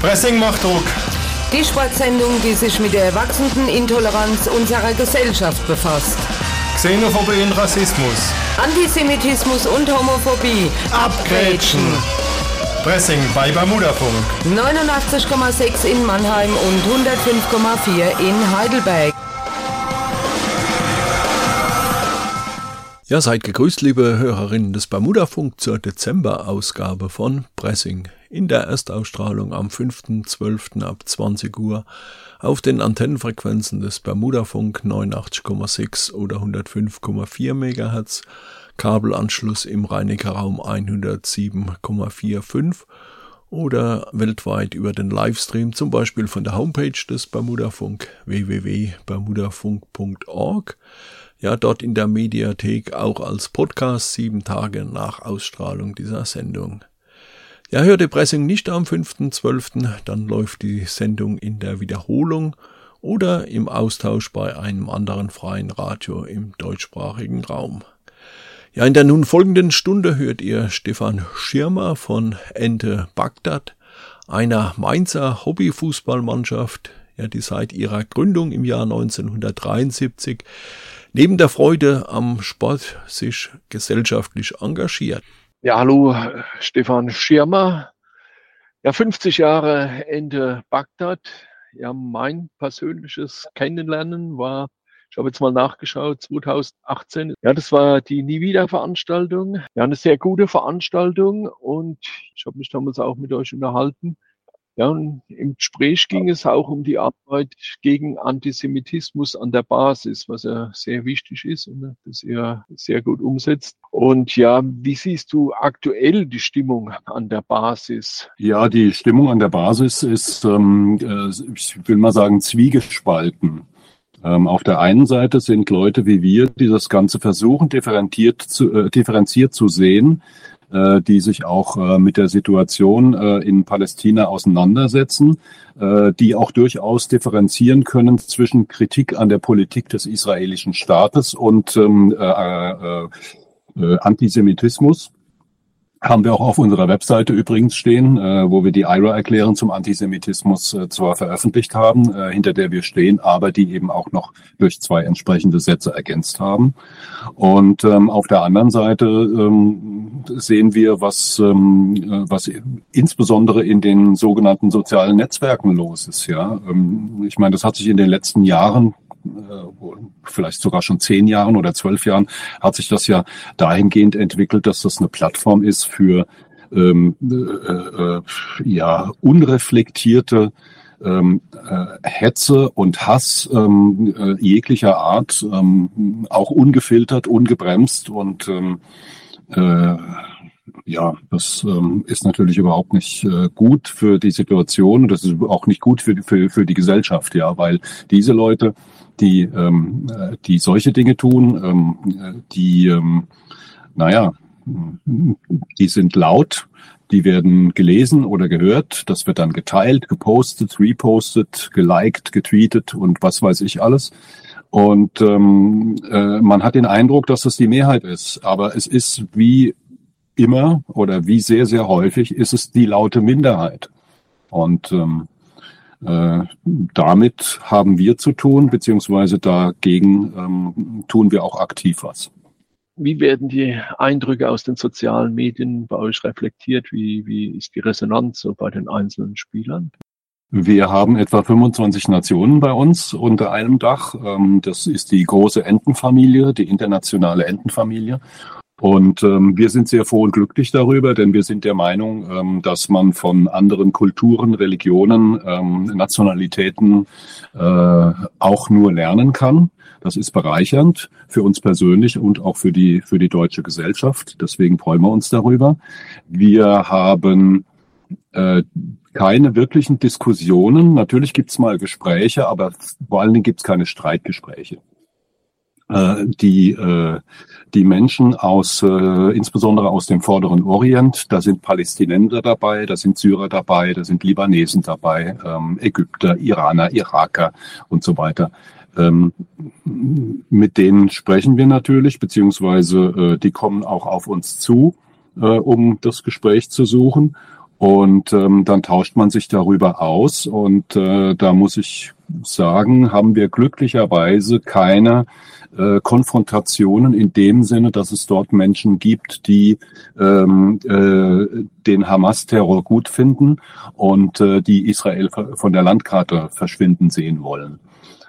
Pressing macht Druck. Die Sportsendung, die sich mit der wachsenden Intoleranz unserer Gesellschaft befasst. Xenophobie und Rassismus. Antisemitismus und Homophobie. Abgrätschen. Pressing bei Bermudafunk. 89,6 in Mannheim und 105,4 in Heidelberg. Ja, seid gegrüßt, liebe Hörerinnen des Bermudafunk zur Dezemberausgabe von Pressing in der Erstausstrahlung am 5.12. ab 20 Uhr auf den Antennenfrequenzen des Bermudafunk 89,6 oder 105,4 MHz, Kabelanschluss im Rheiniger Raum 107,45 oder weltweit über den Livestream, zum Beispiel von der Homepage des Bermudafunk www.bermudafunk.org ja dort in der Mediathek auch als Podcast sieben Tage nach Ausstrahlung dieser Sendung. Ja, hört die Pressing nicht am 5.12., dann läuft die Sendung in der Wiederholung oder im Austausch bei einem anderen freien Radio im deutschsprachigen Raum. Ja, in der nun folgenden Stunde hört ihr Stefan Schirmer von Ente Bagdad, einer Mainzer Hobbyfußballmannschaft, ja, die seit ihrer Gründung im Jahr 1973 neben der Freude am Sport sich gesellschaftlich engagiert. Ja, hallo, Stefan Schirmer. Ja, 50 Jahre Ende Bagdad. Ja, mein persönliches Kennenlernen war, ich habe jetzt mal nachgeschaut, 2018. Ja, das war die Nie wieder Veranstaltung. Ja, eine sehr gute Veranstaltung und ich habe mich damals auch mit euch unterhalten. Ja, und im Gespräch ging es auch um die Arbeit gegen Antisemitismus an der Basis, was ja sehr wichtig ist und das ihr sehr gut umsetzt. Und ja, wie siehst du aktuell die Stimmung an der Basis? Ja, die Stimmung an der Basis ist, ähm, äh, ich will mal sagen, zwiegespalten. Ähm, auf der einen Seite sind Leute wie wir, die das Ganze versuchen, differenziert zu, äh, differenziert zu sehen, die sich auch äh, mit der Situation äh, in Palästina auseinandersetzen, äh, die auch durchaus differenzieren können zwischen Kritik an der Politik des israelischen Staates und ähm, äh, äh, äh Antisemitismus haben wir auch auf unserer Webseite übrigens stehen, äh, wo wir die IRA-Erklärung zum Antisemitismus äh, zwar veröffentlicht haben, äh, hinter der wir stehen, aber die eben auch noch durch zwei entsprechende Sätze ergänzt haben. Und ähm, auf der anderen Seite ähm, sehen wir, was, ähm, äh, was insbesondere in den sogenannten sozialen Netzwerken los ist. Ja, ähm, ich meine, das hat sich in den letzten Jahren vielleicht sogar schon zehn Jahren oder zwölf Jahren, hat sich das ja dahingehend entwickelt, dass das eine Plattform ist für ähm, äh, äh, ja unreflektierte ähm, äh, Hetze und Hass ähm, äh, jeglicher Art, ähm, auch ungefiltert, ungebremst und ähm, äh, ja, das ähm, ist natürlich überhaupt nicht äh, gut für die Situation. Das ist auch nicht gut für, für, für die Gesellschaft, ja, weil diese Leute die, ähm, äh, die solche Dinge tun, ähm, die, ähm, naja, die sind laut, die werden gelesen oder gehört, das wird dann geteilt, gepostet, repostet, geliked, getweetet und was weiß ich alles. Und ähm, äh, man hat den Eindruck, dass das die Mehrheit ist. Aber es ist wie immer oder wie sehr, sehr häufig ist es die laute Minderheit. Und ähm, äh, damit haben wir zu tun, beziehungsweise dagegen ähm, tun wir auch aktiv was. Wie werden die Eindrücke aus den sozialen Medien bei euch reflektiert? Wie, wie ist die Resonanz so bei den einzelnen Spielern? Wir haben etwa 25 Nationen bei uns unter einem Dach. Ähm, das ist die große Entenfamilie, die internationale Entenfamilie. Und ähm, wir sind sehr froh und glücklich darüber, denn wir sind der Meinung, ähm, dass man von anderen Kulturen, Religionen, ähm, Nationalitäten äh, auch nur lernen kann. Das ist bereichernd für uns persönlich und auch für die, für die deutsche Gesellschaft. Deswegen freuen wir uns darüber. Wir haben äh, keine wirklichen Diskussionen. Natürlich gibt's mal Gespräche, aber vor allen Dingen gibt's keine Streitgespräche äh, die, äh, die Menschen aus, äh, insbesondere aus dem vorderen Orient, da sind Palästinenser dabei, da sind Syrer dabei, da sind Libanesen dabei, ähm, Ägypter, Iraner, Iraker und so weiter. Ähm, mit denen sprechen wir natürlich, beziehungsweise äh, die kommen auch auf uns zu, äh, um das Gespräch zu suchen. Und ähm, dann tauscht man sich darüber aus. Und äh, da muss ich sagen, haben wir glücklicherweise keine äh, Konfrontationen in dem Sinne, dass es dort Menschen gibt, die ähm, äh, den Hamas-Terror gut finden und äh, die Israel von der Landkarte verschwinden sehen wollen.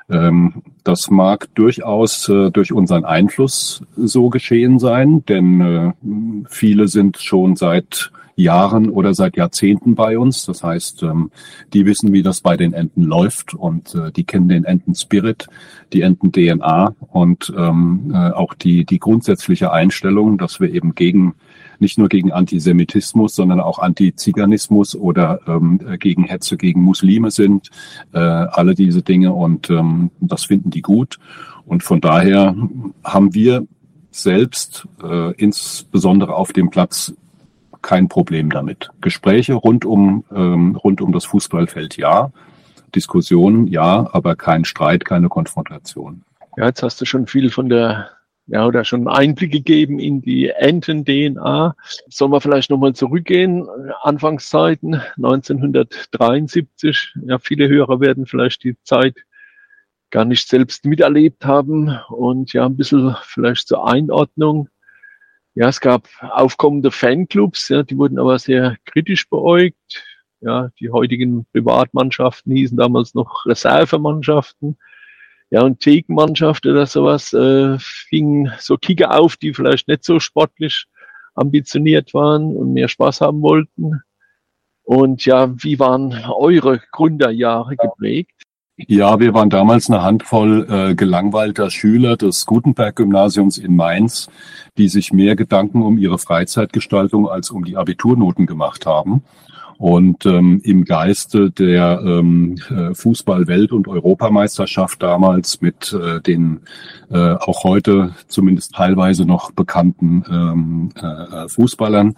Ähm, das mag durchaus äh, durch unseren Einfluss so geschehen sein, denn äh, viele sind schon seit Jahren oder seit Jahrzehnten bei uns. Das heißt, ähm, die wissen, wie das bei den Enten läuft und äh, die kennen den Enten-Spirit, die Enten-DNA und ähm, äh, auch die, die grundsätzliche Einstellung, dass wir eben gegen nicht nur gegen Antisemitismus, sondern auch Antiziganismus oder ähm, gegen Hetze gegen Muslime sind, äh, alle diese Dinge und ähm, das finden die gut. Und von daher haben wir selbst äh, insbesondere auf dem Platz kein Problem damit. Gespräche rund um, ähm, rund um das Fußballfeld ja, Diskussionen ja, aber kein Streit, keine Konfrontation. Ja, jetzt hast du schon viel von der, ja, oder schon Einblick gegeben in die Enten-DNA. Sollen wir vielleicht nochmal zurückgehen? Anfangszeiten 1973. Ja, viele Hörer werden vielleicht die Zeit gar nicht selbst miterlebt haben und ja, ein bisschen vielleicht zur Einordnung. Ja, es gab aufkommende Fanclubs, ja, die wurden aber sehr kritisch beäugt. Ja, die heutigen Privatmannschaften hießen damals noch Reservemannschaften. Ja, und Thekenmannschaft oder sowas äh, fingen so Kicker auf, die vielleicht nicht so sportlich ambitioniert waren und mehr Spaß haben wollten. Und ja, wie waren eure Gründerjahre geprägt? Ja, wir waren damals eine Handvoll äh, gelangweilter Schüler des Gutenberg-Gymnasiums in Mainz, die sich mehr Gedanken um ihre Freizeitgestaltung als um die Abiturnoten gemacht haben. Und ähm, im Geiste der ähm, äh, Fußball-Welt- und Europameisterschaft damals mit äh, den äh, auch heute zumindest teilweise noch bekannten ähm, äh, Fußballern,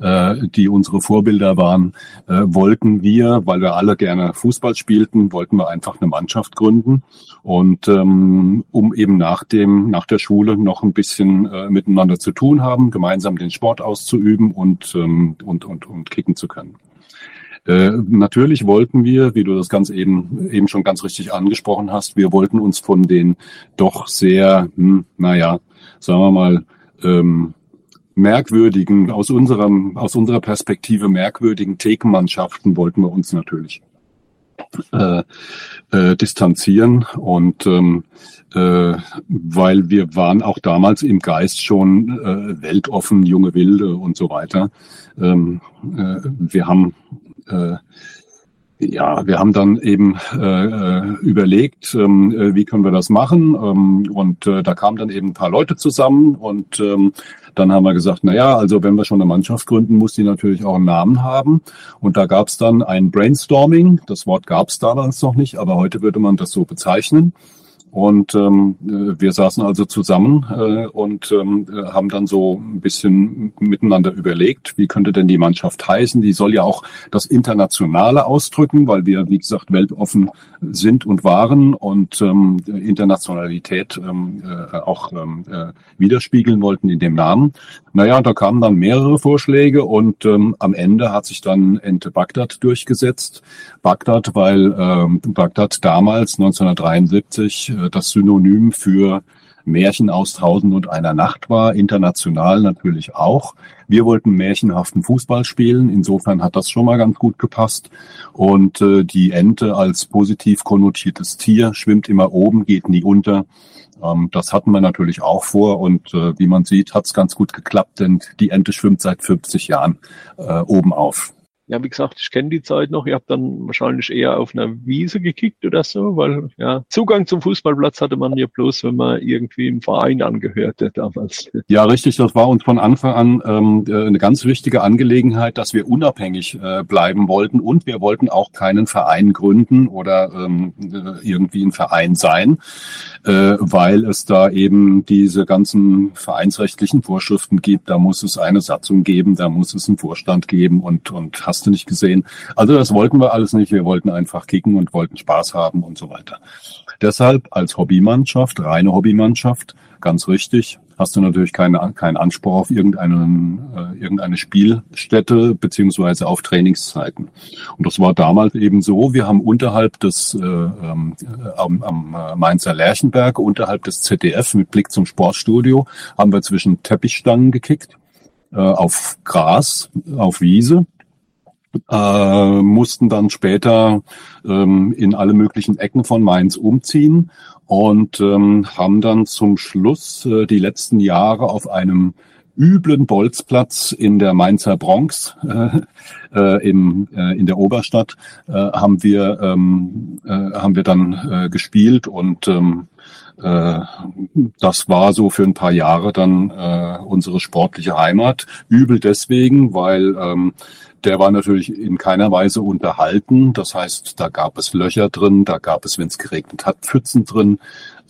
äh, die unsere Vorbilder waren, äh, wollten wir, weil wir alle gerne Fußball spielten, wollten wir einfach eine Mannschaft gründen. Und ähm, um eben nach dem, nach der Schule noch ein bisschen äh, miteinander zu tun haben, gemeinsam den Sport auszuüben und, ähm, und, und, und kicken zu können. Äh, natürlich wollten wir, wie du das ganz eben, eben schon ganz richtig angesprochen hast, wir wollten uns von den doch sehr, hm, naja, sagen wir mal, ähm, merkwürdigen, aus unserem, aus unserer Perspektive merkwürdigen Thekenmannschaften wollten wir uns natürlich äh, äh, distanzieren und ähm, äh, weil wir waren auch damals im Geist schon äh, weltoffen, junge Wilde und so weiter. Ähm, äh, wir haben äh, ja, wir haben dann eben äh, überlegt, ähm, äh, wie können wir das machen. Ähm, und äh, da kamen dann eben ein paar Leute zusammen und ähm, dann haben wir gesagt, na ja, also wenn wir schon eine Mannschaft gründen, muss die natürlich auch einen Namen haben. Und da gab es dann ein Brainstorming. Das Wort gab es damals noch nicht, aber heute würde man das so bezeichnen. Und ähm, äh, wir saßen also zusammen äh, und ähm, haben dann so ein bisschen miteinander überlegt, wie könnte denn die Mannschaft heißen. Die soll ja auch das Internationale ausdrücken, weil wir, wie gesagt, weltoffen sind und waren und ähm, Internationalität ähm, äh, auch ähm, äh, widerspiegeln wollten in dem Namen. Naja, da kamen dann mehrere Vorschläge und ähm, am Ende hat sich dann Ente Bagdad durchgesetzt. Bagdad, weil ähm, Bagdad damals 1973 äh, das Synonym für Märchen aus Tausend und einer Nacht war, international natürlich auch. Wir wollten märchenhaften Fußball spielen, insofern hat das schon mal ganz gut gepasst. Und äh, die Ente als positiv konnotiertes Tier schwimmt immer oben, geht nie unter. Ähm, das hatten wir natürlich auch vor und äh, wie man sieht, hat es ganz gut geklappt, denn die Ente schwimmt seit 50 Jahren äh, oben auf ja, wie gesagt, ich kenne die Zeit noch. Ihr habt dann wahrscheinlich eher auf einer Wiese gekickt oder so, weil ja, Zugang zum Fußballplatz hatte man ja bloß, wenn man irgendwie im Verein angehörte damals. Ja, richtig. Das war uns von Anfang an ähm, äh, eine ganz wichtige Angelegenheit, dass wir unabhängig äh, bleiben wollten und wir wollten auch keinen Verein gründen oder ähm, äh, irgendwie ein Verein sein, äh, weil es da eben diese ganzen vereinsrechtlichen Vorschriften gibt. Da muss es eine Satzung geben, da muss es einen Vorstand geben und und hast du nicht gesehen. Also das wollten wir alles nicht. Wir wollten einfach kicken und wollten Spaß haben und so weiter. Deshalb als Hobbymannschaft, reine Hobbymannschaft, ganz richtig, hast du natürlich keine, keinen Anspruch auf irgendeinen, äh, irgendeine Spielstätte beziehungsweise auf Trainingszeiten. Und das war damals eben so, wir haben unterhalb des äh, ähm, am, am Mainzer Lerchenberg, unterhalb des ZDF mit Blick zum Sportstudio, haben wir zwischen Teppichstangen gekickt, äh, auf Gras, auf Wiese äh, mussten dann später ähm, in alle möglichen Ecken von Mainz umziehen und ähm, haben dann zum Schluss äh, die letzten Jahre auf einem üblen Bolzplatz in der Mainzer Bronx äh, äh, im, äh, in der Oberstadt äh, haben wir ähm, äh, haben wir dann äh, gespielt und ähm, äh, das war so für ein paar Jahre dann äh, unsere sportliche Heimat. Übel deswegen, weil ähm, der war natürlich in keiner Weise unterhalten. Das heißt, da gab es Löcher drin, da gab es, wenn es geregnet hat, Pfützen drin.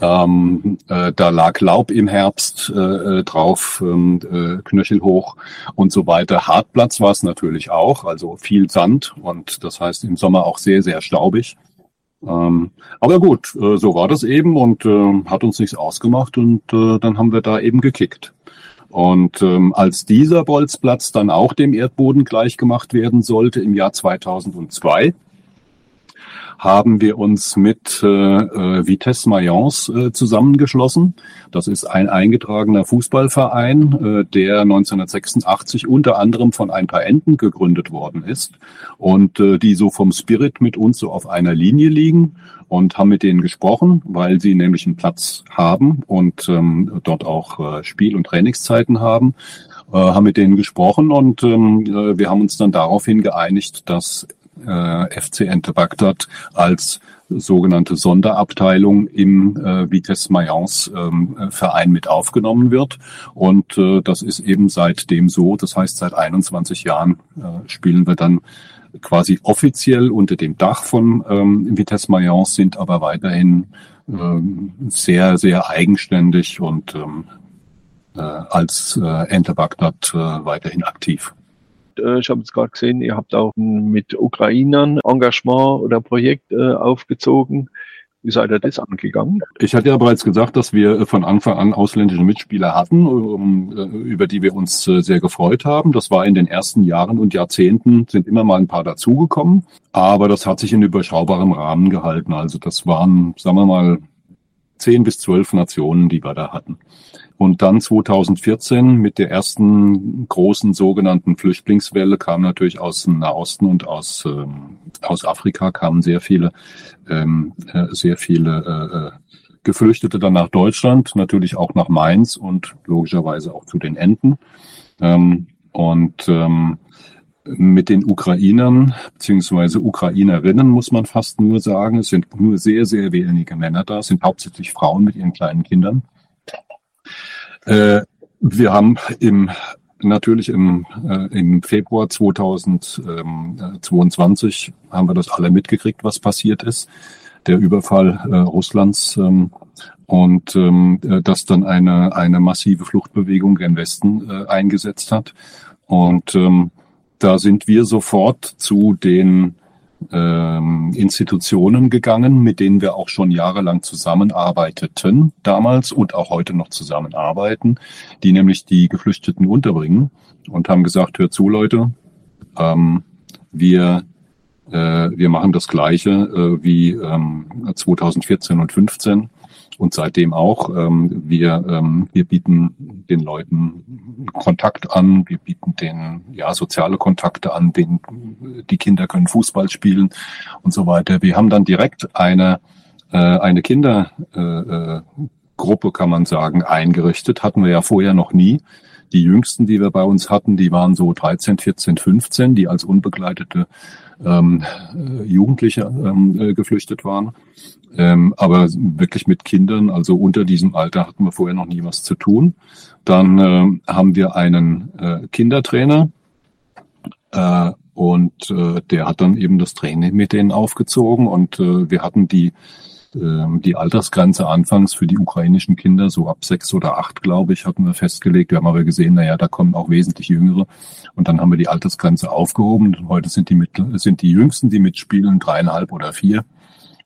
Ähm, äh, da lag Laub im Herbst äh, äh drauf, ähm, äh, knöchelhoch und so weiter. Hartplatz war es natürlich auch, also viel Sand und das heißt im Sommer auch sehr, sehr staubig. Ähm, aber gut, äh, so war das eben und äh, hat uns nichts ausgemacht und äh, dann haben wir da eben gekickt. Und ähm, als dieser Bolzplatz dann auch dem Erdboden gleichgemacht werden sollte im Jahr 2002, haben wir uns mit äh, äh, Vitesse Mayence äh, zusammengeschlossen. Das ist ein eingetragener Fußballverein, äh, der 1986 unter anderem von ein paar Enten gegründet worden ist und äh, die so vom Spirit mit uns so auf einer Linie liegen und haben mit denen gesprochen, weil sie nämlich einen Platz haben und ähm, dort auch äh, Spiel- und Trainingszeiten haben, äh, haben mit denen gesprochen und ähm, äh, wir haben uns dann daraufhin geeinigt, dass äh, FC Ente Bagdad als sogenannte Sonderabteilung im äh, Vitesse Mayence ähm, Verein mit aufgenommen wird. Und äh, das ist eben seitdem so. Das heißt, seit 21 Jahren äh, spielen wir dann quasi offiziell unter dem Dach von ähm, Vitesse Mayence, sind aber weiterhin ähm, sehr, sehr eigenständig und ähm, äh, als äh, Ente Bagdad äh, weiterhin aktiv. Äh, ich habe jetzt gerade gesehen, ihr habt auch mit Ukrainern Engagement oder Projekt äh, aufgezogen. Wie seid ihr das angegangen? Ich hatte ja bereits gesagt, dass wir von Anfang an ausländische Mitspieler hatten, äh, über die wir uns sehr gefreut haben. Das war in den ersten Jahren und Jahrzehnten sind immer mal ein paar dazugekommen, aber das hat sich in überschaubarem Rahmen gehalten. Also das waren, sagen wir mal, zehn bis zwölf Nationen, die wir da hatten. Und dann 2014 mit der ersten großen sogenannten Flüchtlingswelle kam natürlich aus dem Nahosten und aus, ähm, aus Afrika kamen sehr viele, ähm, äh, sehr viele äh, äh, Geflüchtete dann nach Deutschland, natürlich auch nach Mainz und logischerweise auch zu den Enten. Ähm, und ähm, mit den Ukrainern beziehungsweise Ukrainerinnen muss man fast nur sagen, es sind nur sehr, sehr wenige Männer da, es sind hauptsächlich Frauen mit ihren kleinen Kindern. Äh, wir haben im natürlich im, äh, im Februar 2022 haben wir das alle mitgekriegt, was passiert ist. Der Überfall äh, Russlands ähm, und ähm, äh, dass dann eine, eine massive Fluchtbewegung gen Westen äh, eingesetzt hat. Und ähm, da sind wir sofort zu den ähm, Institutionen gegangen, mit denen wir auch schon jahrelang zusammenarbeiteten damals und auch heute noch zusammenarbeiten, die nämlich die Geflüchteten unterbringen und haben gesagt, hört zu Leute, ähm, wir äh, wir machen das Gleiche äh, wie ähm, 2014 und 15 und seitdem auch. Ähm, wir, ähm, wir bieten den Leuten Kontakt an, wir bieten den ja soziale Kontakte an, den, die Kinder können Fußball spielen und so weiter. Wir haben dann direkt eine äh, eine Kindergruppe, äh, kann man sagen, eingerichtet. Hatten wir ja vorher noch nie. Die jüngsten, die wir bei uns hatten, die waren so 13, 14, 15, die als unbegleitete ähm, Jugendliche ähm, äh, geflüchtet waren. Ähm, aber wirklich mit Kindern, also unter diesem Alter hatten wir vorher noch nie was zu tun. Dann äh, haben wir einen äh, Kindertrainer äh, und äh, der hat dann eben das Training mit denen aufgezogen und äh, wir hatten die die Altersgrenze anfangs für die ukrainischen Kinder so ab sechs oder acht, glaube ich, hatten wir festgelegt. Wir haben aber gesehen, naja, da kommen auch wesentlich Jüngere. Und dann haben wir die Altersgrenze aufgehoben. Und heute sind die, mit, sind die Jüngsten, die mitspielen, dreieinhalb oder vier.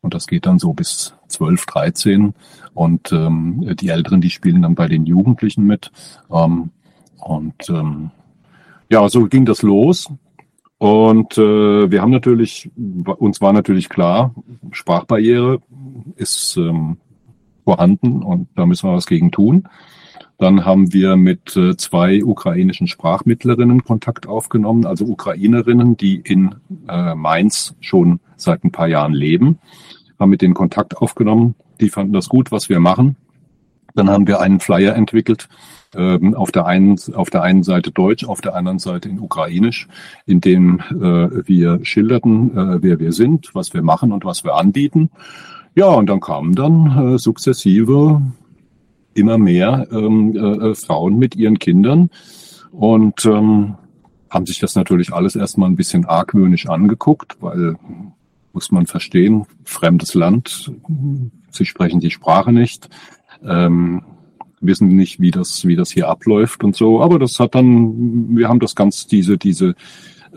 Und das geht dann so bis 12, 13. Und ähm, die Älteren, die spielen dann bei den Jugendlichen mit. Ähm, und ähm, ja, so ging das los. Und äh, wir haben natürlich, uns war natürlich klar, Sprachbarriere ist ähm, vorhanden und da müssen wir was gegen tun. Dann haben wir mit äh, zwei ukrainischen Sprachmittlerinnen Kontakt aufgenommen, also Ukrainerinnen, die in äh, Mainz schon seit ein paar Jahren leben, haben mit denen Kontakt aufgenommen. Die fanden das gut, was wir machen. Dann haben wir einen Flyer entwickelt, ähm, auf, der einen, auf der einen Seite Deutsch, auf der anderen Seite in Ukrainisch, in dem äh, wir schilderten, äh, wer wir sind, was wir machen und was wir anbieten. Ja, und dann kamen dann äh, sukzessive immer mehr ähm, äh, Frauen mit ihren Kindern und ähm, haben sich das natürlich alles erstmal ein bisschen argwöhnisch angeguckt, weil muss man verstehen, fremdes Land, sie sprechen die Sprache nicht, ähm, wissen nicht, wie das, wie das hier abläuft und so. Aber das hat dann, wir haben das ganz, diese, diese,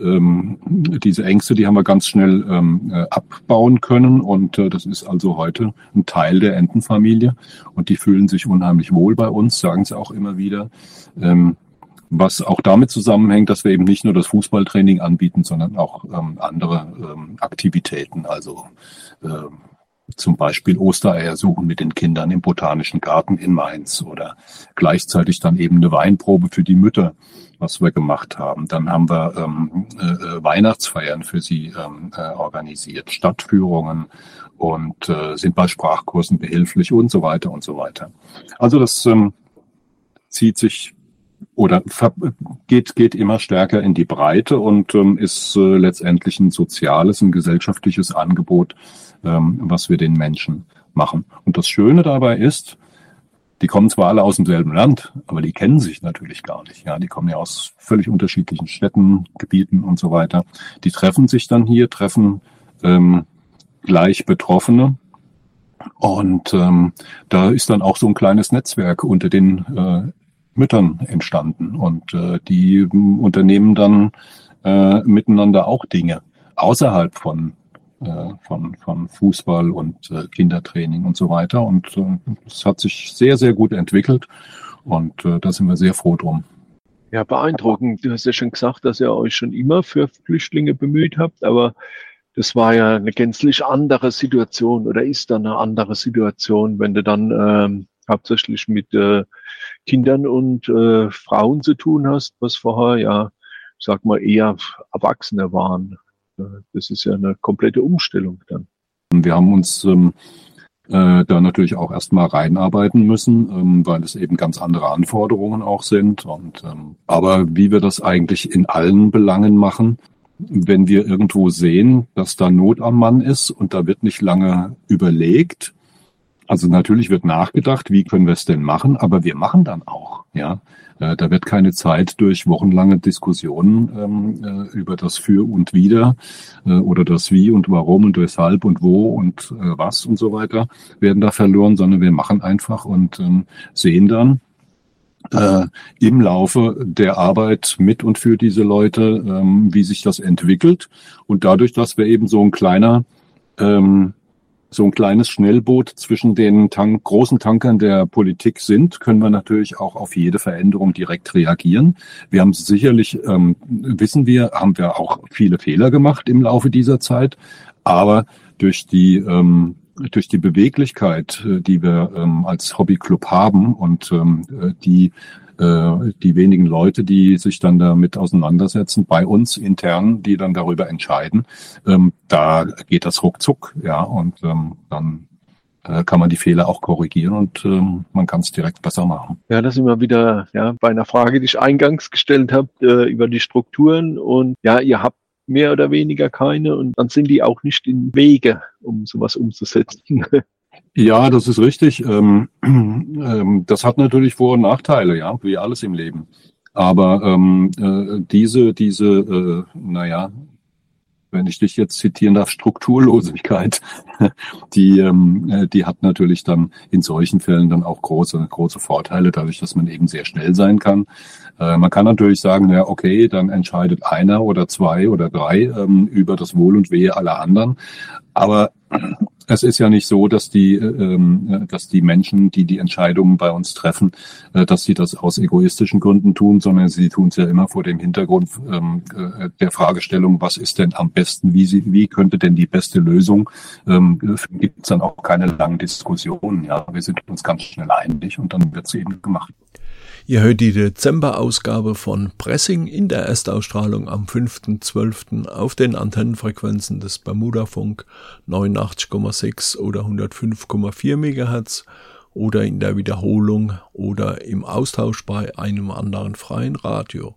ähm, diese Ängste, die haben wir ganz schnell ähm, äh, abbauen können. Und äh, das ist also heute ein Teil der Entenfamilie. Und die fühlen sich unheimlich wohl bei uns, sagen sie auch immer wieder. Ähm, was auch damit zusammenhängt, dass wir eben nicht nur das Fußballtraining anbieten, sondern auch ähm, andere ähm, Aktivitäten, also äh, zum Beispiel Ostereier suchen mit den Kindern im Botanischen Garten in Mainz oder gleichzeitig dann eben eine Weinprobe für die Mütter was wir gemacht haben. Dann haben wir ähm, äh, äh, Weihnachtsfeiern für sie ähm, äh, organisiert, Stadtführungen und äh, sind bei Sprachkursen behilflich und so weiter und so weiter. Also das ähm, zieht sich oder geht, geht immer stärker in die Breite und ähm, ist äh, letztendlich ein soziales, ein gesellschaftliches Angebot, ähm, was wir den Menschen machen. Und das Schöne dabei ist, die kommen zwar alle aus demselben Land, aber die kennen sich natürlich gar nicht. Ja, die kommen ja aus völlig unterschiedlichen Städten, Gebieten und so weiter. Die treffen sich dann hier, treffen ähm, gleich Betroffene. Und ähm, da ist dann auch so ein kleines Netzwerk unter den äh, Müttern entstanden. Und äh, die unternehmen dann äh, miteinander auch Dinge außerhalb von äh, von, von Fußball und äh, Kindertraining und so weiter. Und äh, es hat sich sehr, sehr gut entwickelt und äh, da sind wir sehr froh drum. Ja, beeindruckend. Du hast ja schon gesagt, dass ihr euch schon immer für Flüchtlinge bemüht habt, aber das war ja eine gänzlich andere Situation oder ist dann eine andere Situation, wenn du dann ähm, hauptsächlich mit äh, Kindern und äh, Frauen zu tun hast, was vorher ja, sag mal, eher Erwachsene waren. Das ist ja eine komplette Umstellung dann. Wir haben uns ähm, äh, da natürlich auch erstmal reinarbeiten müssen, ähm, weil es eben ganz andere Anforderungen auch sind. Und ähm, aber wie wir das eigentlich in allen Belangen machen, wenn wir irgendwo sehen, dass da Not am Mann ist und da wird nicht lange überlegt, also natürlich wird nachgedacht, wie können wir es denn machen, aber wir machen dann auch, ja. Äh, da wird keine Zeit durch wochenlange Diskussionen ähm, äh, über das Für und Wider äh, oder das Wie und Warum und Weshalb und Wo und äh, was und so weiter werden da verloren, sondern wir machen einfach und ähm, sehen dann, äh, im Laufe der Arbeit mit und für diese Leute, ähm, wie sich das entwickelt. Und dadurch, dass wir eben so ein kleiner ähm, so ein kleines Schnellboot zwischen den Tank, großen Tankern der Politik sind, können wir natürlich auch auf jede Veränderung direkt reagieren. Wir haben sicherlich, ähm, wissen wir, haben wir auch viele Fehler gemacht im Laufe dieser Zeit, aber durch die ähm, durch die Beweglichkeit, äh, die wir ähm, als Hobbyclub haben und ähm, äh, die die wenigen Leute, die sich dann damit auseinandersetzen, bei uns intern, die dann darüber entscheiden, ähm, da geht das ruckzuck, ja, und ähm, dann äh, kann man die Fehler auch korrigieren und ähm, man kann es direkt besser machen. Ja, das wir wieder ja, bei einer Frage, die ich eingangs gestellt habe, äh, über die Strukturen und ja, ihr habt mehr oder weniger keine und dann sind die auch nicht in Wege, um sowas umzusetzen. Ja, das ist richtig. Ähm, ähm, das hat natürlich Vor- und Nachteile, ja, wie alles im Leben. Aber ähm, äh, diese, diese, äh, naja, wenn ich dich jetzt zitieren darf, Strukturlosigkeit, die, ähm, äh, die hat natürlich dann in solchen Fällen dann auch große, große Vorteile, dadurch, dass man eben sehr schnell sein kann. Äh, man kann natürlich sagen, ja, okay, dann entscheidet einer oder zwei oder drei ähm, über das Wohl und Wehe aller anderen. Aber es ist ja nicht so, dass die, ähm, dass die Menschen, die die Entscheidungen bei uns treffen, äh, dass sie das aus egoistischen Gründen tun, sondern sie tun es ja immer vor dem Hintergrund ähm, äh, der Fragestellung, was ist denn am besten, wie, sie, wie könnte denn die beste Lösung, ähm, gibt es dann auch keine langen Diskussionen. Ja, wir sind uns ganz schnell einig und dann wird es eben gemacht. Ihr hört die Dezemberausgabe von Pressing in der Erstausstrahlung am 5.12. auf den Antennenfrequenzen des Bermudafunk 89,6 oder 105,4 MHz oder in der Wiederholung oder im Austausch bei einem anderen freien Radio.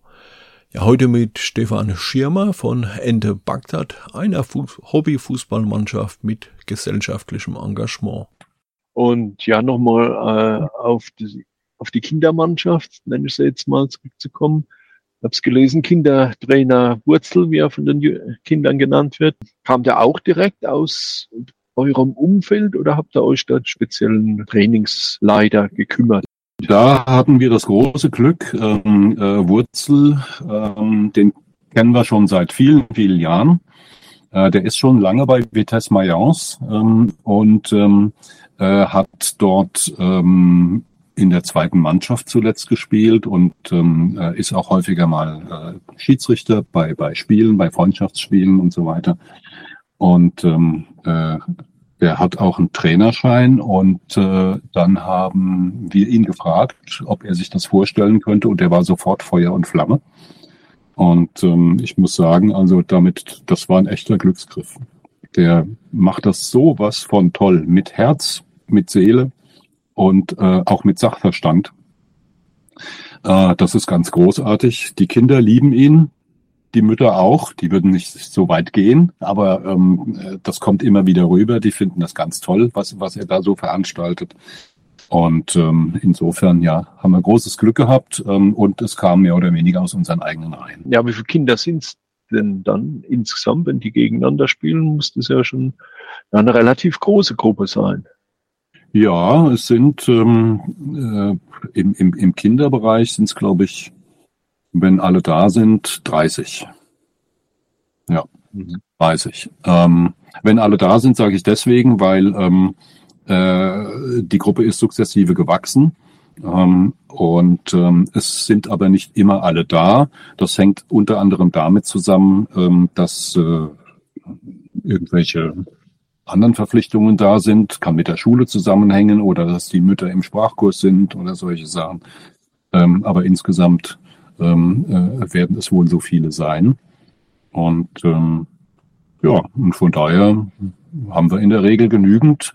Ja, heute mit Stefan Schirmer von Ente Bagdad, einer Hobbyfußballmannschaft mit gesellschaftlichem Engagement. Und ja, nochmal äh, auf die auf die Kindermannschaft, nenne ich sie jetzt mal, zurückzukommen. Ich habe es gelesen, Kindertrainer Wurzel, wie er von den Kindern genannt wird. Kam der auch direkt aus eurem Umfeld oder habt ihr euch da speziellen Trainingsleiter gekümmert? Da hatten wir das große Glück, ähm, äh, Wurzel, ähm, den kennen wir schon seit vielen, vielen Jahren. Äh, der ist schon lange bei Vitesse Mayence ähm, und ähm, äh, hat dort ähm, in der zweiten Mannschaft zuletzt gespielt und ähm, äh, ist auch häufiger mal äh, Schiedsrichter bei, bei Spielen, bei Freundschaftsspielen und so weiter. Und ähm, äh, er hat auch einen Trainerschein und äh, dann haben wir ihn gefragt, ob er sich das vorstellen könnte und er war sofort Feuer und Flamme. Und ähm, ich muss sagen, also damit, das war ein echter Glücksgriff. Der macht das so was von toll, mit Herz, mit Seele und äh, auch mit Sachverstand. Äh, das ist ganz großartig. Die Kinder lieben ihn, die Mütter auch. Die würden nicht so weit gehen, aber ähm, das kommt immer wieder rüber. Die finden das ganz toll, was, was er da so veranstaltet. Und ähm, insofern, ja, haben wir großes Glück gehabt ähm, und es kam mehr oder weniger aus unseren eigenen Reihen. Ja, wie viele Kinder sind es denn dann insgesamt, wenn die gegeneinander spielen, muss das ja schon eine relativ große Gruppe sein. Ja, es sind ähm, äh, im, im, im Kinderbereich sind es, glaube ich, wenn alle da sind, 30. Ja, 30. Ähm, wenn alle da sind, sage ich deswegen, weil ähm, äh, die Gruppe ist sukzessive gewachsen. Ähm, und ähm, es sind aber nicht immer alle da. Das hängt unter anderem damit zusammen, ähm, dass äh, irgendwelche anderen Verpflichtungen da sind, kann mit der Schule zusammenhängen oder dass die Mütter im Sprachkurs sind oder solche Sachen. Ähm, aber insgesamt ähm, äh, werden es wohl so viele sein. Und ähm, ja, und von daher haben wir in der Regel genügend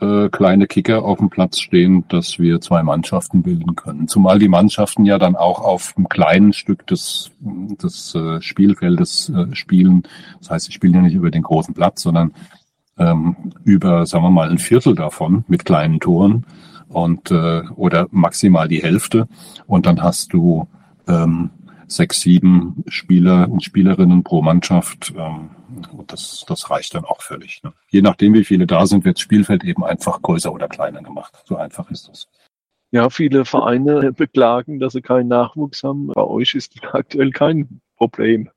äh, kleine Kicker auf dem Platz stehen, dass wir zwei Mannschaften bilden können. Zumal die Mannschaften ja dann auch auf einem kleinen Stück des, des äh, Spielfeldes äh, spielen. Das heißt, sie spielen ja nicht über den großen Platz, sondern ähm, über, sagen wir mal, ein Viertel davon mit kleinen Toren und äh, oder maximal die Hälfte. Und dann hast du ähm, sechs, sieben Spieler und Spielerinnen pro Mannschaft. Ähm, und das, das reicht dann auch völlig. Ne? Je nachdem, wie viele da sind, wird das Spielfeld eben einfach größer oder kleiner gemacht. So einfach ist das. Ja, viele Vereine beklagen, dass sie keinen Nachwuchs haben. Bei euch ist aktuell kein Problem.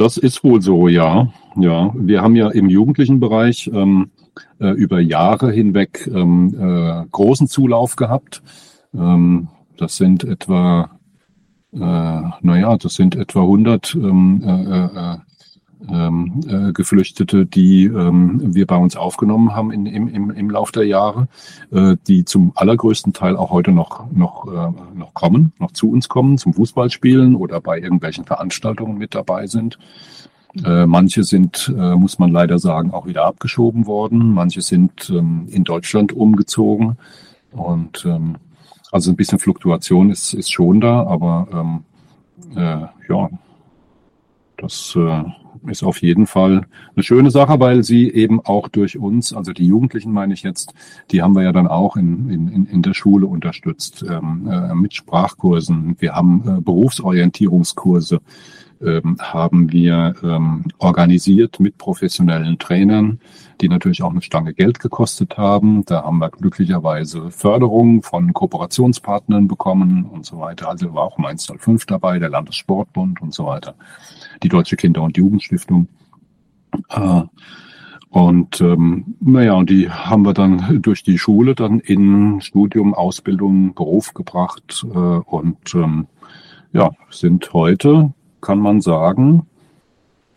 Das ist wohl so, ja. Ja, wir haben ja im jugendlichen Bereich ähm, äh, über Jahre hinweg ähm, äh, großen Zulauf gehabt. Ähm, das sind etwa, äh, naja, das sind etwa 100 ähm, äh, Geflüchtete, die ähm, wir bei uns aufgenommen haben in, im, im, im Lauf der Jahre, äh, die zum allergrößten Teil auch heute noch, noch, äh, noch kommen, noch zu uns kommen, zum Fußballspielen oder bei irgendwelchen Veranstaltungen mit dabei sind. Äh, manche sind, äh, muss man leider sagen, auch wieder abgeschoben worden. Manche sind ähm, in Deutschland umgezogen. Und ähm, also ein bisschen Fluktuation ist, ist schon da, aber ähm, äh, ja, das äh, ist auf jeden Fall eine schöne Sache, weil sie eben auch durch uns, also die Jugendlichen meine ich jetzt, die haben wir ja dann auch in, in, in der Schule unterstützt ähm, äh, mit Sprachkursen. Wir haben äh, Berufsorientierungskurse ähm, haben wir ähm, organisiert mit professionellen Trainern, die natürlich auch eine Stange Geld gekostet haben. Da haben wir glücklicherweise Förderung von Kooperationspartnern bekommen und so weiter. Also war auch Mainz 05 dabei, der Landessportbund und so weiter, die Deutsche Kinder- und Jugendstiftung. Äh, Und ähm, naja, und die haben wir dann durch die Schule dann in Studium, Ausbildung, Beruf gebracht äh, und ähm, ja, sind heute, kann man sagen,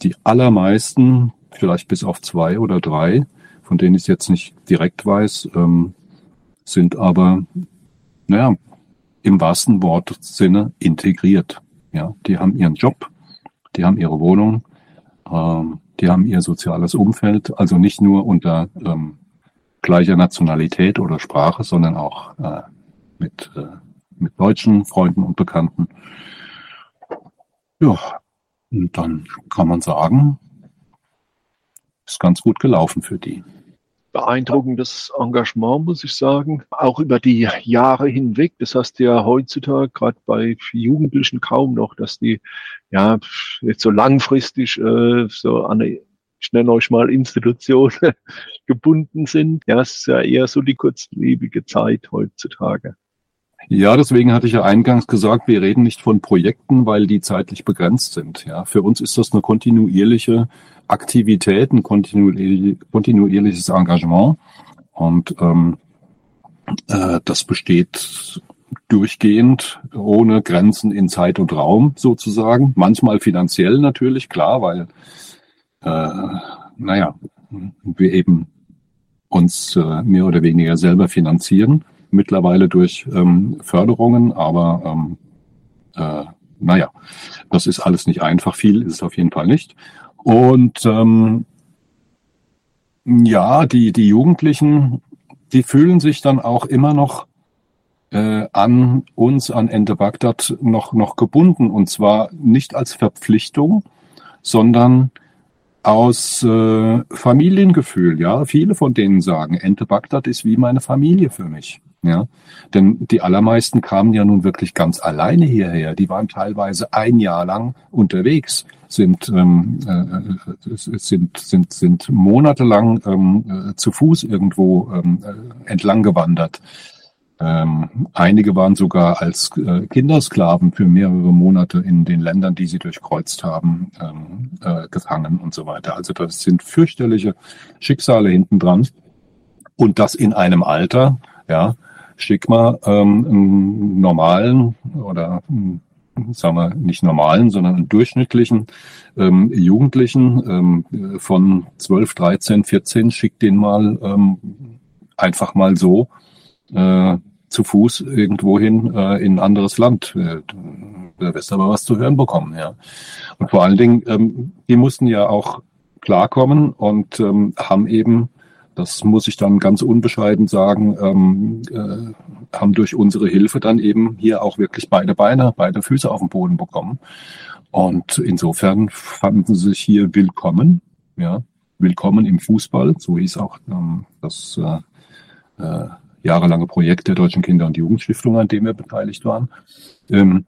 die allermeisten, vielleicht bis auf zwei oder drei, von denen ich es jetzt nicht direkt weiß, ähm, sind aber, naja, im wahrsten Wortsinne integriert. Ja, die haben ihren Job, die haben ihre Wohnung, ähm, die haben ihr soziales Umfeld, also nicht nur unter ähm, gleicher Nationalität oder Sprache, sondern auch äh, mit, äh, mit deutschen Freunden und Bekannten. Ja, und dann kann man sagen, ist ganz gut gelaufen für die beeindruckendes Engagement, muss ich sagen. Auch über die Jahre hinweg. Das hast du ja heutzutage gerade bei Jugendlichen kaum noch, dass die ja jetzt so langfristig äh, so an eine ich nenne euch mal Institution gebunden sind. Ja, es ist ja eher so die kurzlebige Zeit heutzutage. Ja, deswegen hatte ich ja eingangs gesagt, wir reden nicht von Projekten, weil die zeitlich begrenzt sind. Ja, für uns ist das eine kontinuierliche Aktivität, ein kontinuierliches Engagement. Und ähm, äh, das besteht durchgehend ohne Grenzen in Zeit und Raum sozusagen. Manchmal finanziell natürlich, klar, weil, äh, naja, wir eben uns äh, mehr oder weniger selber finanzieren, mittlerweile durch ähm, Förderungen, aber ähm, äh, naja, das ist alles nicht einfach, viel ist es auf jeden Fall nicht. Und ähm, ja, die, die Jugendlichen, die fühlen sich dann auch immer noch äh, an uns, an Ende Bagdad, noch, noch gebunden. Und zwar nicht als Verpflichtung, sondern aus äh, Familiengefühl. Ja, viele von denen sagen, Ente Bagdad ist wie meine Familie für mich. Ja, denn die allermeisten kamen ja nun wirklich ganz alleine hierher. Die waren teilweise ein Jahr lang unterwegs, sind ähm, äh, sind sind sind monatelang ähm, äh, zu Fuß irgendwo ähm, äh, entlang gewandert. Ähm, einige waren sogar als äh, Kindersklaven für mehrere Monate in den Ländern, die sie durchkreuzt haben, ähm, äh, gefangen und so weiter. Also das sind fürchterliche Schicksale hinten dran. Und das in einem Alter, ja, schick mal ähm, einen normalen oder sagen wir nicht normalen, sondern einen durchschnittlichen ähm, Jugendlichen ähm, von 12, 13, 14, schick den mal ähm, einfach mal so äh, zu Fuß irgendwo hin äh, in ein anderes Land. Äh, da wirst du aber was zu hören bekommen, ja. Und vor allen Dingen, ähm, die mussten ja auch klarkommen und ähm, haben eben das muss ich dann ganz unbescheiden sagen, ähm, äh, haben durch unsere Hilfe dann eben hier auch wirklich beide Beine, beide Füße auf den Boden bekommen. Und insofern fanden sie sich hier willkommen, ja, willkommen im Fußball, so hieß auch ähm, das äh, äh, jahrelange Projekt der Deutschen Kinder- und Jugendstiftung, an dem wir beteiligt waren. Ähm,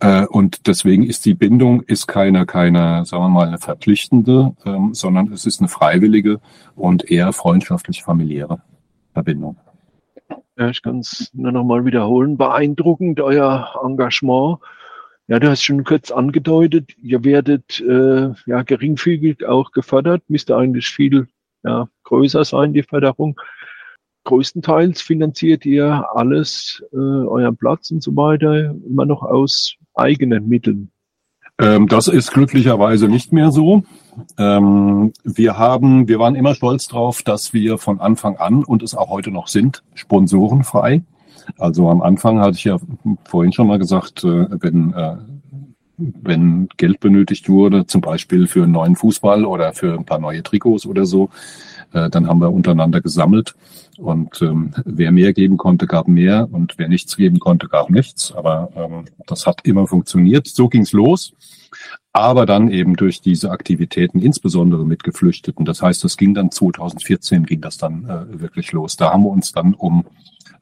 äh, und deswegen ist die Bindung ist keine, keine, sagen wir mal, eine verpflichtende, ähm, sondern es ist eine freiwillige und eher freundschaftlich familiäre Verbindung. Ja, ich kann es nur noch mal wiederholen. Beeindruckend euer Engagement. Ja, du hast schon kurz angedeutet, ihr werdet äh, ja geringfügig auch gefördert, müsste eigentlich viel ja, größer sein, die Förderung. Größtenteils finanziert ihr alles, äh, euren Platz und so weiter, immer noch aus eigenen Mitteln? Ähm, das ist glücklicherweise nicht mehr so. Ähm, wir haben, wir waren immer stolz drauf, dass wir von Anfang an und es auch heute noch sind, sponsorenfrei. Also am Anfang hatte ich ja vorhin schon mal gesagt, äh, wenn, äh, wenn Geld benötigt wurde, zum Beispiel für einen neuen Fußball oder für ein paar neue Trikots oder so, äh, dann haben wir untereinander gesammelt und ähm, wer mehr geben konnte, gab mehr und wer nichts geben konnte, gab nichts. Aber ähm, das hat immer funktioniert. So ging's los. Aber dann eben durch diese Aktivitäten, insbesondere mit Geflüchteten. Das heißt, das ging dann 2014 ging das dann äh, wirklich los. Da haben wir uns dann um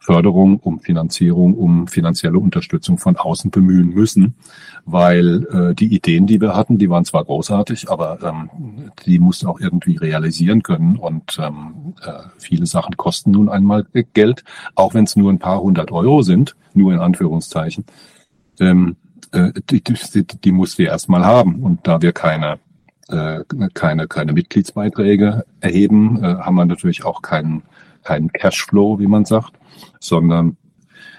Förderung, um Finanzierung, um finanzielle Unterstützung von außen bemühen müssen, weil äh, die Ideen, die wir hatten, die waren zwar großartig, aber ähm, die mussten auch irgendwie realisieren können und ähm, äh, viele Sachen kosten nun einmal Geld, auch wenn es nur ein paar hundert Euro sind, nur in Anführungszeichen. Ähm, äh, die, die, die musst du erstmal haben und da wir keine äh, keine, keine Mitgliedsbeiträge erheben, äh, haben wir natürlich auch keinen, keinen Cashflow, wie man sagt, sondern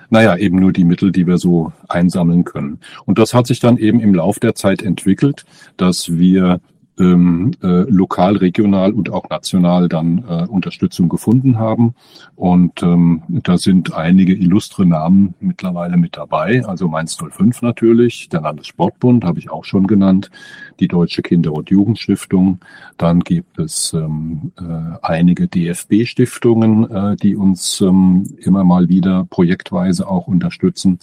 naja, eben nur die Mittel, die wir so einsammeln können. Und das hat sich dann eben im Lauf der Zeit entwickelt, dass wir ähm, äh, lokal, regional und auch national dann äh, Unterstützung gefunden haben. Und ähm, da sind einige illustre Namen mittlerweile mit dabei. Also Mainz 05 natürlich, der Landessportbund habe ich auch schon genannt, die Deutsche Kinder- und Jugendstiftung. Dann gibt es ähm, äh, einige DFB-Stiftungen, äh, die uns ähm, immer mal wieder projektweise auch unterstützen.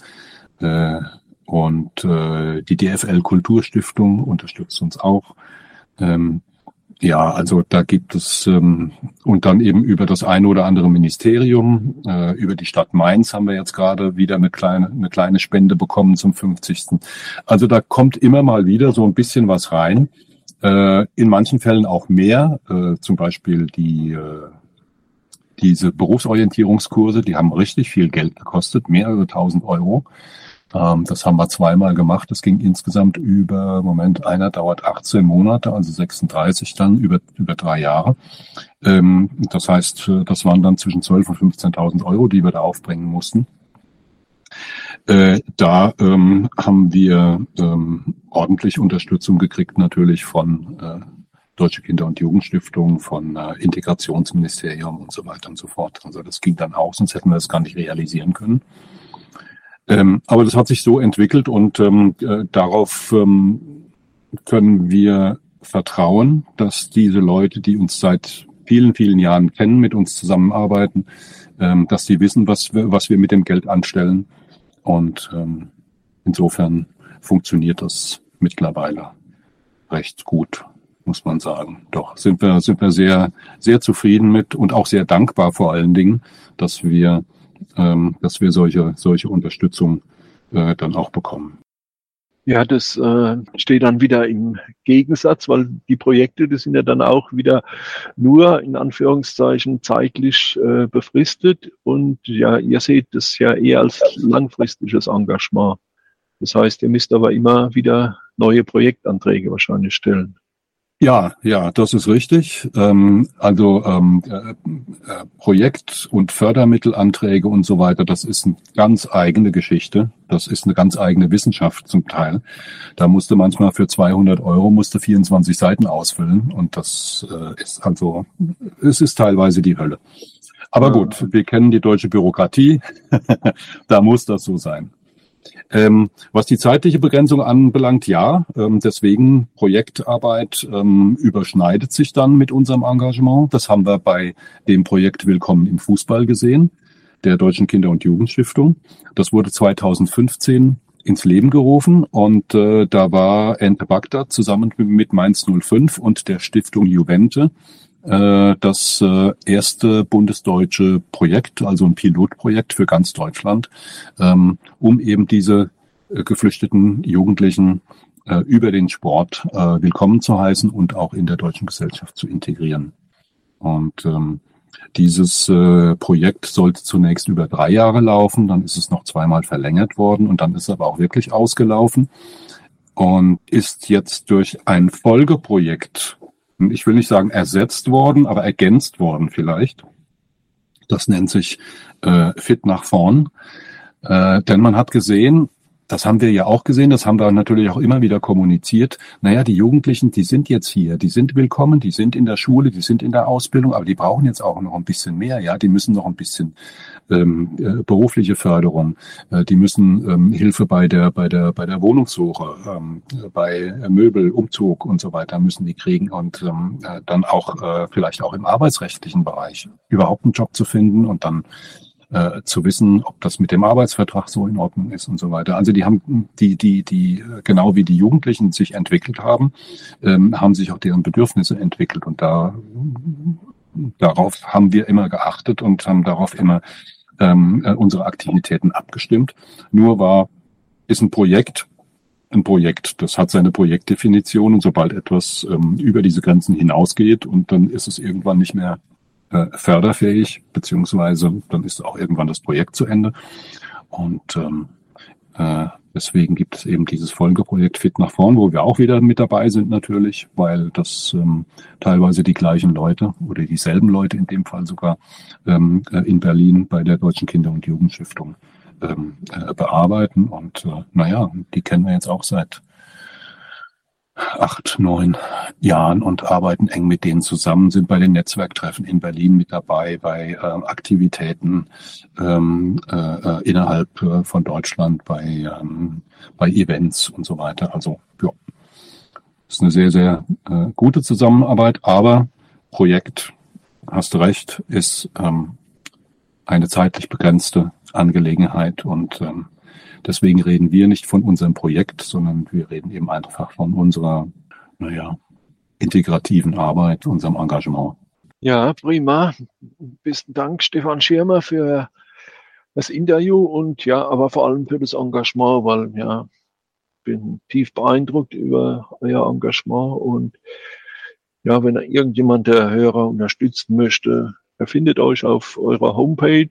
Äh, und äh, die DFL Kulturstiftung unterstützt uns auch. Ähm, ja, also da gibt es ähm, und dann eben über das eine oder andere Ministerium, äh, über die Stadt Mainz haben wir jetzt gerade wieder eine kleine, eine kleine Spende bekommen zum 50. Also da kommt immer mal wieder so ein bisschen was rein. Äh, in manchen Fällen auch mehr, äh, zum Beispiel die äh, diese Berufsorientierungskurse, die haben richtig viel Geld gekostet, mehrere tausend Euro. Ähm, das haben wir zweimal gemacht. Das ging insgesamt über, Moment, einer dauert 18 Monate, also 36 dann über, über drei Jahre. Ähm, das heißt, äh, das waren dann zwischen 12 und 15.000 Euro, die wir da aufbringen mussten. Äh, da ähm, haben wir ähm, ordentlich Unterstützung gekriegt, natürlich von äh, Deutsche Kinder- und Jugendstiftung, von äh, Integrationsministerium und so weiter und so fort. Also das ging dann auch, sonst hätten wir das gar nicht realisieren können. Ähm, aber das hat sich so entwickelt und ähm, äh, darauf ähm, können wir vertrauen, dass diese Leute, die uns seit vielen, vielen Jahren kennen, mit uns zusammenarbeiten, ähm, dass sie wissen, was wir, was wir mit dem Geld anstellen. Und ähm, insofern funktioniert das mittlerweile recht gut, muss man sagen. Doch sind wir, sind wir sehr, sehr zufrieden mit und auch sehr dankbar vor allen Dingen, dass wir ähm, dass wir solche, solche Unterstützung äh, dann auch bekommen. Ja, das äh, steht dann wieder im Gegensatz, weil die Projekte, die sind ja dann auch wieder nur in Anführungszeichen zeitlich äh, befristet und ja, ihr seht das ja eher als langfristiges Engagement. Das heißt, ihr müsst aber immer wieder neue Projektanträge wahrscheinlich stellen. Ja, ja, das ist richtig. Ähm, also ähm, äh, äh, Projekt- und Fördermittelanträge und so weiter, das ist eine ganz eigene Geschichte. Das ist eine ganz eigene Wissenschaft zum Teil. Da musste manchmal für 200 Euro musste 24 Seiten ausfüllen und das äh, ist also, es ist teilweise die Hölle. Aber gut, wir kennen die deutsche Bürokratie. da muss das so sein. Ähm, was die zeitliche Begrenzung anbelangt, ja, ähm, deswegen Projektarbeit ähm, überschneidet sich dann mit unserem Engagement. Das haben wir bei dem Projekt Willkommen im Fußball gesehen, der Deutschen Kinder- und Jugendstiftung. Das wurde 2015 ins Leben gerufen und äh, da war Ente Bagdad zusammen mit Mainz 05 und der Stiftung Juvente das äh, erste bundesdeutsche Projekt, also ein Pilotprojekt für ganz Deutschland, ähm, um eben diese äh, geflüchteten Jugendlichen über den Sport willkommen zu heißen und auch in der deutschen Gesellschaft zu integrieren. Und ähm, dieses äh, Projekt sollte zunächst über drei Jahre laufen, dann ist es noch zweimal verlängert worden und dann ist es aber auch wirklich ausgelaufen und ist jetzt durch ein Folgeprojekt ich will nicht sagen ersetzt worden, aber ergänzt worden vielleicht. Das nennt sich äh, Fit nach vorn. Äh, denn man hat gesehen, das haben wir ja auch gesehen, das haben wir natürlich auch immer wieder kommuniziert. Naja, die Jugendlichen, die sind jetzt hier, die sind willkommen, die sind in der Schule, die sind in der Ausbildung, aber die brauchen jetzt auch noch ein bisschen mehr, ja, die müssen noch ein bisschen ähm, äh, berufliche Förderung, äh, die müssen ähm, Hilfe bei der, bei der, bei der Wohnungssuche, ähm, bei Möbel, Umzug und so weiter müssen die kriegen und ähm, äh, dann auch äh, vielleicht auch im arbeitsrechtlichen Bereich überhaupt einen Job zu finden und dann äh, zu wissen, ob das mit dem Arbeitsvertrag so in Ordnung ist und so weiter. Also die haben die, die, die, genau wie die Jugendlichen sich entwickelt haben, ähm, haben sich auch deren Bedürfnisse entwickelt und da darauf haben wir immer geachtet und haben darauf immer ähm, äh, unsere Aktivitäten abgestimmt. Nur war, ist ein Projekt, ein Projekt. Das hat seine Projektdefinition und sobald etwas ähm, über diese Grenzen hinausgeht und dann ist es irgendwann nicht mehr äh, förderfähig, beziehungsweise dann ist auch irgendwann das Projekt zu Ende. Und ähm, äh, Deswegen gibt es eben dieses Folgeprojekt Fit nach vorn, wo wir auch wieder mit dabei sind natürlich, weil das ähm, teilweise die gleichen Leute oder dieselben Leute in dem Fall sogar ähm, äh, in Berlin bei der Deutschen Kinder- und Jugendstiftung ähm, äh, bearbeiten. Und äh, naja, die kennen wir jetzt auch seit acht, neun Jahren und arbeiten eng mit denen zusammen, sind bei den Netzwerktreffen in Berlin mit dabei, bei äh, Aktivitäten ähm, äh, äh innerhalb äh, von Deutschland, bei, ähm, bei Events und so weiter. Also ja, ist eine sehr, sehr äh, gute Zusammenarbeit, aber Projekt, hast du recht, ist ähm, eine zeitlich begrenzte Angelegenheit und ähm, Deswegen reden wir nicht von unserem Projekt, sondern wir reden eben einfach von unserer, naja, integrativen Arbeit, unserem Engagement. Ja, prima. Besten Dank, Stefan Schirmer, für das Interview und ja, aber vor allem für das Engagement, weil ja, bin tief beeindruckt über euer Engagement und ja, wenn irgendjemand der Hörer unterstützen möchte, er findet euch auf eurer Homepage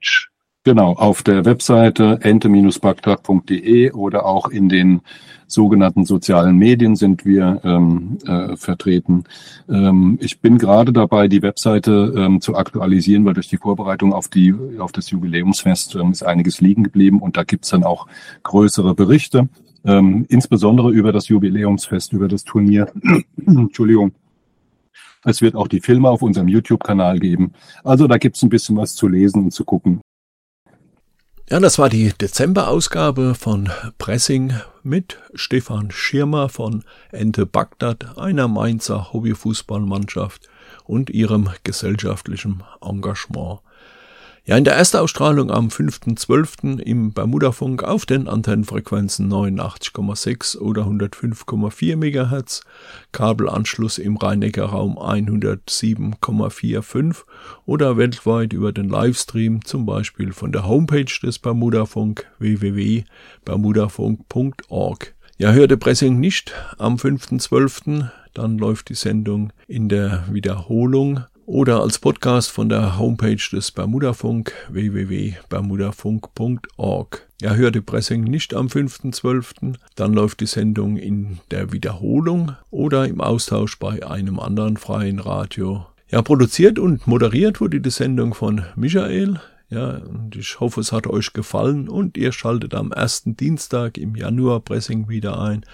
Genau, auf der Webseite ente-bagdad.de oder auch in den sogenannten sozialen Medien sind wir ähm, äh, vertreten. Ähm, ich bin gerade dabei, die Webseite ähm, zu aktualisieren, weil durch die Vorbereitung auf, die, auf das Jubiläumsfest ähm, ist einiges liegen geblieben und da gibt's dann auch größere Berichte, ähm, insbesondere über das Jubiläumsfest, über das Turnier. Entschuldigung. Es wird auch die Filme auf unserem YouTube-Kanal geben. Also da gibt's ein bisschen was zu lesen und zu gucken. Ja, das war die Dezemberausgabe von Pressing mit Stefan Schirmer von Ente Bagdad, einer Mainzer Hobbyfußballmannschaft und ihrem gesellschaftlichen Engagement. Ja, in der Erstausstrahlung am 5.12. im Bermudafunk auf den Antennenfrequenzen 89,6 oder 105,4 MHz, Kabelanschluss im Rhein-Neckar-Raum 107,45 oder weltweit über den Livestream, zum Beispiel von der Homepage des Bermudafunk www.bermudafunk.org. Ja, hörte Pressing nicht am 5.12., dann läuft die Sendung in der Wiederholung oder als Podcast von der Homepage des Bermudafunk www.bermudafunk.org. Ja, hört die Pressing nicht am 5.12., dann läuft die Sendung in der Wiederholung oder im Austausch bei einem anderen freien Radio. Ja, produziert und moderiert wurde die Sendung von Michael. Ja, und ich hoffe, es hat euch gefallen und ihr schaltet am ersten Dienstag im Januar Pressing wieder ein.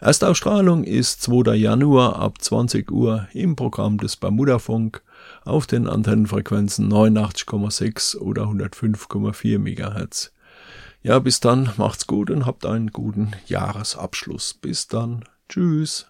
Erstausstrahlung ist 2. Januar ab 20 Uhr im Programm des Bermudafunk auf den Antennenfrequenzen 89,6 oder 105,4 MHz. Ja, bis dann, macht's gut und habt einen guten Jahresabschluss. Bis dann. Tschüss.